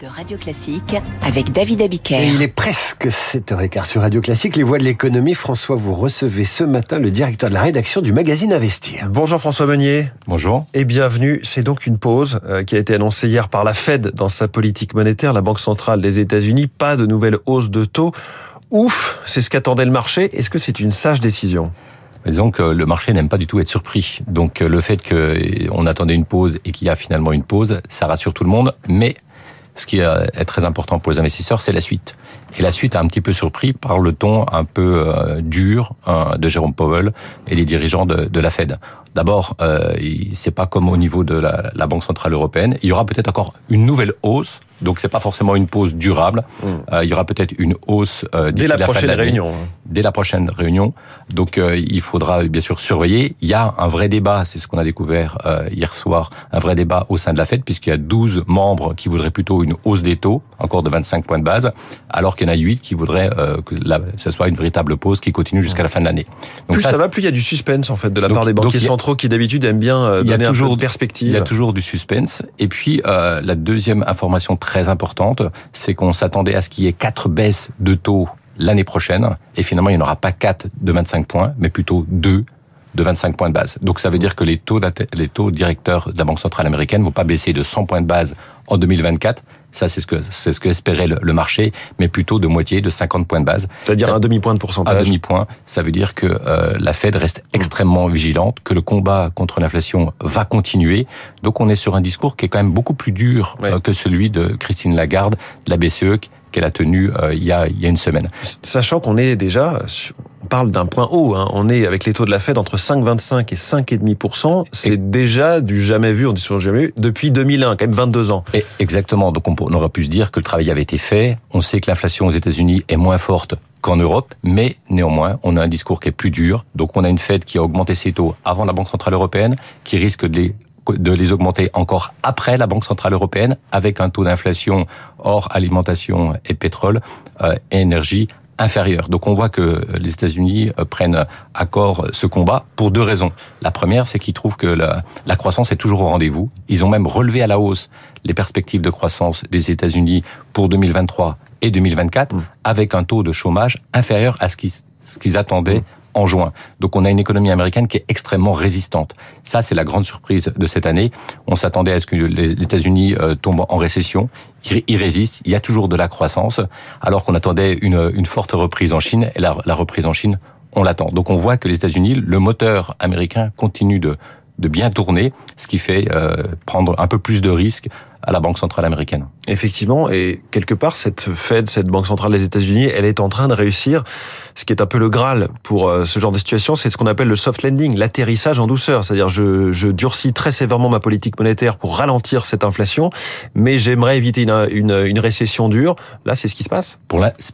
de Radio Classique avec David Abiker. Et il est presque 7h15 sur Radio Classique. Les voix de l'économie. François, vous recevez ce matin le directeur de la rédaction du magazine Investir. Bonjour François Meunier. Bonjour. Et bienvenue. C'est donc une pause euh, qui a été annoncée hier par la Fed dans sa politique monétaire, la Banque centrale des États-Unis. Pas de nouvelle hausse de taux. Ouf, c'est ce qu'attendait le marché. Est-ce que c'est une sage décision? Disons que le marché n'aime pas du tout être surpris. Donc le fait qu'on attendait une pause et qu'il y a finalement une pause, ça rassure tout le monde. Mais ce qui est très important pour les investisseurs, c'est la suite. Et la suite a un petit peu surpris par le ton un peu euh, dur hein, de Jérôme Powell et des dirigeants de, la Fed. D'abord, euh, c'est pas comme au niveau de la, la Banque centrale européenne. Il y aura peut-être encore une nouvelle hausse donc c'est pas forcément une pause durable. Mm. Euh, il y aura peut-être une hausse euh, dès la, prochaine réunion. Dès la prochaine réunion. Donc euh, il faudra bien sûr surveiller. Il y a un vrai débat, c'est ce qu'on a découvert euh, hier soir, un vrai débat au sein de la Fed puisqu'il y a 12 membres qui voudraient plutôt une hausse des taux, encore de 25 points de base, alors qu'il y en a 8 qui voudraient que la, ce soit une véritable pause qui continue jusqu'à la fin de l'année. Plus ça, va, plus il y a du suspense en fait de la part des banquiers centraux qui d'habitude aiment bien donner il y a toujours, un peu de perspective. Il y a toujours du suspense. Et puis la deuxième information très importante, c'est qu'on s'attendait à ce qu'il y ait quatre baisses de taux l'année prochaine, et finalement il n'y en aura pas quatre de 25 points, mais plutôt deux de 25 points de base. Donc ça veut dire que les taux, les taux directeurs de la Banque centrale américaine vont pas baisser de 100 points de base en 2024. Ça, c'est ce que c'est ce que espérait le, marché, mais plutôt de moitié, de 50 points de base. C'est-à-dire un demi-point de pourcentage. Un demi-point. Ça veut dire que euh, la Fed reste extrêmement vigilante, que le combat contre l'inflation va continuer. Donc on est sur un discours qui est quand même beaucoup plus dur euh, que celui de Christine Lagarde, de la BCE, qu'elle a tenu euh, il, y a, il y a une semaine. Sachant qu'on est déjà, on parle d'un point haut, hein. on est avec les taux de la Fed entre 5,25 et 5,5%, c'est déjà du jamais vu, on dit souvent jamais vu, depuis 2001, quand même 22 ans. Et exactement, donc on, aurait pu se dire que le travail avait été fait, on sait que l'inflation aux États-Unis est moins forte qu'en Europe, mais néanmoins, on a un discours qui est plus dur. Donc on a une Fed qui a augmenté ses taux avant la Banque Centrale Européenne, qui risque de les de les augmenter encore après la Banque Centrale Européenne, avec un taux d'inflation hors alimentation et pétrole euh, et énergie inférieur. Donc on voit que les États-Unis euh, prennent à corps ce combat pour deux raisons. La première, c'est qu'ils trouvent que la, la, croissance est toujours au rendez-vous. Ils ont même relevé à la hausse les perspectives de croissance des États-Unis pour 2023 et 2024, mmh. avec un taux de chômage inférieur à ce qu'ils attendaient mmh en juin. Donc on a une économie américaine qui est extrêmement résistante. Ça, c'est la grande surprise de cette année. On s'attendait à ce que les États-Unis euh, tombent en récession. Ils résistent. Il y a toujours de la croissance, alors qu'on attendait une, forte reprise en Chine. Et la, reprise en Chine, on l'attend. Donc on voit que les États-Unis, le moteur américain continue de, de bien tourner, ce qui fait euh, prendre un peu plus de risques à la Banque centrale américaine. Effectivement, et quelque part, cette Fed, cette Banque centrale des États-Unis, elle est en train de réussir. Ce qui est un peu le Graal pour euh, ce genre de situation, c'est ce qu'on appelle le soft landing, l'atterrissage en douceur. C'est-à-dire, je, je durcis très sévèrement ma politique monétaire pour ralentir cette inflation, mais j'aimerais éviter une, une, une, récession dure. Là, c'est ce qui se passe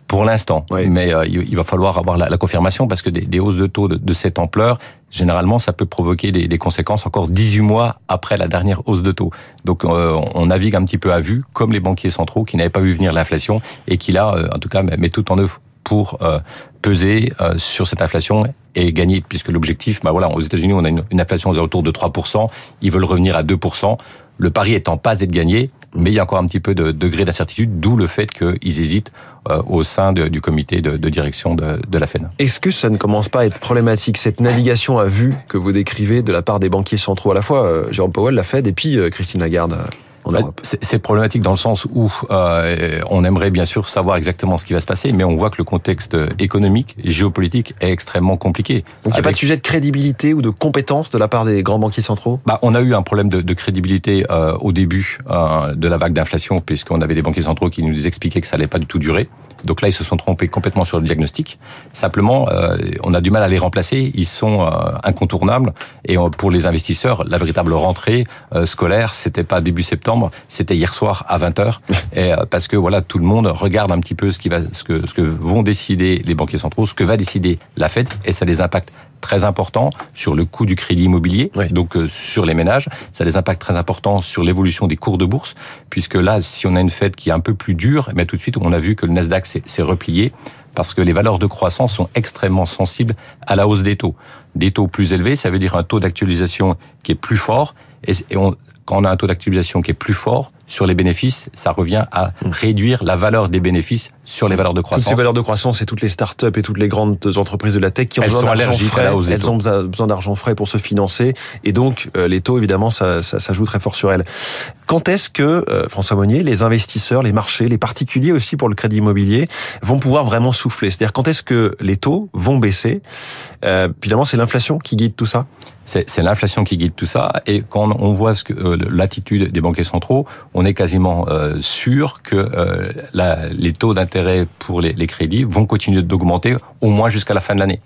Pour l'instant, mais euh, il va falloir avoir la, la confirmation parce que des, des, hausses de taux de, de cette ampleur, généralement, ça peut provoquer des, des, conséquences encore 18 mois après la dernière hausse de taux. Donc, euh, on navigue un petit peu à vue, comme les banquiers centraux qui n'avaient pas vu venir l'inflation et qui là, euh, en tout cas, met tout en œuvre pour euh, peser sur cette inflation et gagner, puisque l'objectif, bah voilà, aux États-Unis, on a une, inflation autour de 3%, ils veulent revenir à 2%. Le pari étant pas être gagné, mais il y a encore un petit peu de degré d'incertitude, d'où le fait qu'ils hésitent euh, au sein du comité de, de direction de, de, la FED. Est-ce que ça ne commence pas à être problématique, cette navigation à vue que vous décrivez de la part des banquiers centraux, à la fois euh, Jérôme Powell, la FED, et puis euh, Christine Lagarde bah, c'est problématique dans le sens où euh, on aimerait bien sûr savoir exactement ce qui va se passer, mais on voit que le contexte économique et géopolitique est extrêmement compliqué. Donc il n'y a pas de sujet de crédibilité ou de compétence de la part des grands banquiers centraux? Bah, On a eu un problème de, de crédibilité euh, au début euh, de la vague d'inflation, puisqu'on avait des banquiers centraux qui nous expliquaient que ça allait pas du tout durer. Donc là, ils se sont trompés complètement sur le diagnostic. Simplement, on a du mal à les remplacer. Ils sont incontournables. Et pour les investisseurs, la véritable rentrée scolaire, c'était pas début septembre, c'était hier soir à 20 h Et parce que voilà, tout le monde regarde un petit peu ce qui va, ce que, ce que vont décider les banquiers centraux, ce que va décider la Fed, et ça les impacte très important sur le coût du crédit immobilier, donc euh, sur les ménages. Ça a des impacts très importants sur l'évolution des cours de bourse, puisque là, si on a une Fed qui est un peu plus dure, mais tout de suite, on a vu que le Nasdaq s'est replié parce que les valeurs de croissance sont extrêmement sensibles à la hausse des taux. Des taux plus élevés, ça veut dire un taux d'actualisation qui est plus fort, et, on, quand on a un taux d'actualisation qui est plus fort, sur les bénéfices, ça revient à Hmm. réduire la valeur des bénéfices sur les valeurs de Toutes croissance. ces valeurs de croissance et toutes les startups et toutes les grandes entreprises de la tech qui ont Elles besoin d'argent à frais, des elles taux. ont besoin d'argent frais pour se financer et donc euh, les taux évidemment ça, ça, ça joue très fort sur elles. Quand est-ce que euh, François Monnier, les investisseurs, les marchés, les particuliers aussi pour le crédit immobilier vont pouvoir vraiment souffler? C'est-à-dire quand est-ce que les taux vont baisser? Euh, Finalement, c'est l'inflation qui guide tout ça. C'est c'est l'inflation qui guide tout ça. Et quand on voit ce que euh, l'attitude des banquiers centraux, on est quasiment euh, sûr que euh, la- les taux d'intérêt pour les, les crédits vont continuer d'augmenter au moins jusqu'à la fin de l'année.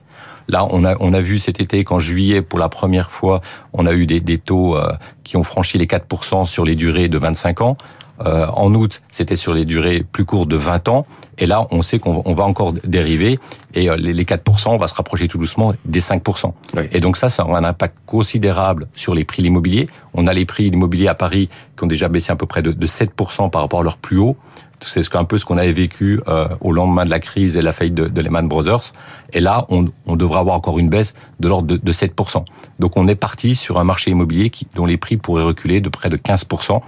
Là, on a, on a vu cet été qu'en juillet, pour la première fois, on a eu des, des taux euh, qui ont franchi les 4% sur les durées de 25 ans. Euh, en août, c'était sur les durées plus courtes de 20 ans. Et là, on sait qu'on on va encore dériver. Et euh, les, les 4%, on va se rapprocher tout doucement des 5%. Oui. Et donc ça, ça aura un impact considérable sur les prix de l'immobilier. On a les prix de l'immobilier à Paris qui ont déjà baissé à peu près de, de 7% par rapport à leur plus haut. C'est ce qu'un peu ce qu'on avait vécu euh, au lendemain de la crise et la faillite de, Lehman Brothers. Et là, on, on devra avoir encore une baisse de l'ordre de, de 7%. Donc on est parti sur un marché immobilier dont les prix pourraient reculer de près de 15%.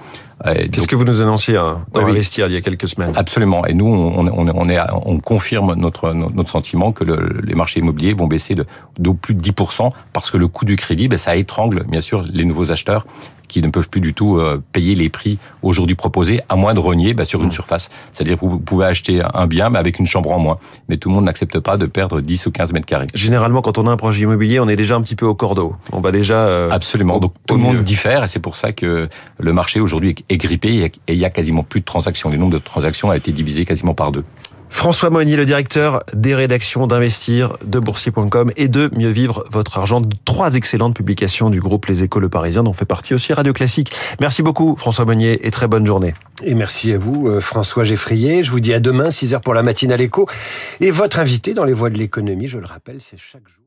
Euh, C'est ce que vous nous annonciez hein, dans Oui. Investir il y a quelques semaines. Absolument. Et nous, on, on, on, est, on confirme notre, notre sentiment que le, les marchés immobiliers vont baisser de, de plus de 10% parce que le coût du crédit, ben, ça étrangle bien sûr les nouveaux acheteurs qui ne peuvent plus du tout euh, payer les prix aujourd'hui proposés, à moins de renier ben, sur une surface. C'est-à-dire que vous pouvez acheter un bien, mais avec une chambre en moins. Mais tout le monde n'accepte pas de perdre 10 ou 15 mètres carrés. Généralement, quand on a un projet immobilier, on est déjà un petit peu au cordeau. On va déjà euh, Absolument. Donc tout le monde diffère et c'est pour ça que le marché aujourd'hui est- grippé et il y a quasiment plus de transactions. Le nombre de transactions a été divisé quasiment par deux. François Monnier, le directeur des rédactions d'Investir, de Boursier.com et de Mieux Vivre Votre Argent. Trois excellentes publications du groupe Les Échos Le Parisien, dont fait partie aussi Radio Classique. Merci beaucoup François Monnier et très bonne journée. Et merci à vous, euh, François Geffrier. Je vous dis à demain, 6 heures pour la matinale écho. Et votre invité dans les voies de l'économie, je le rappelle, c'est chaque jour.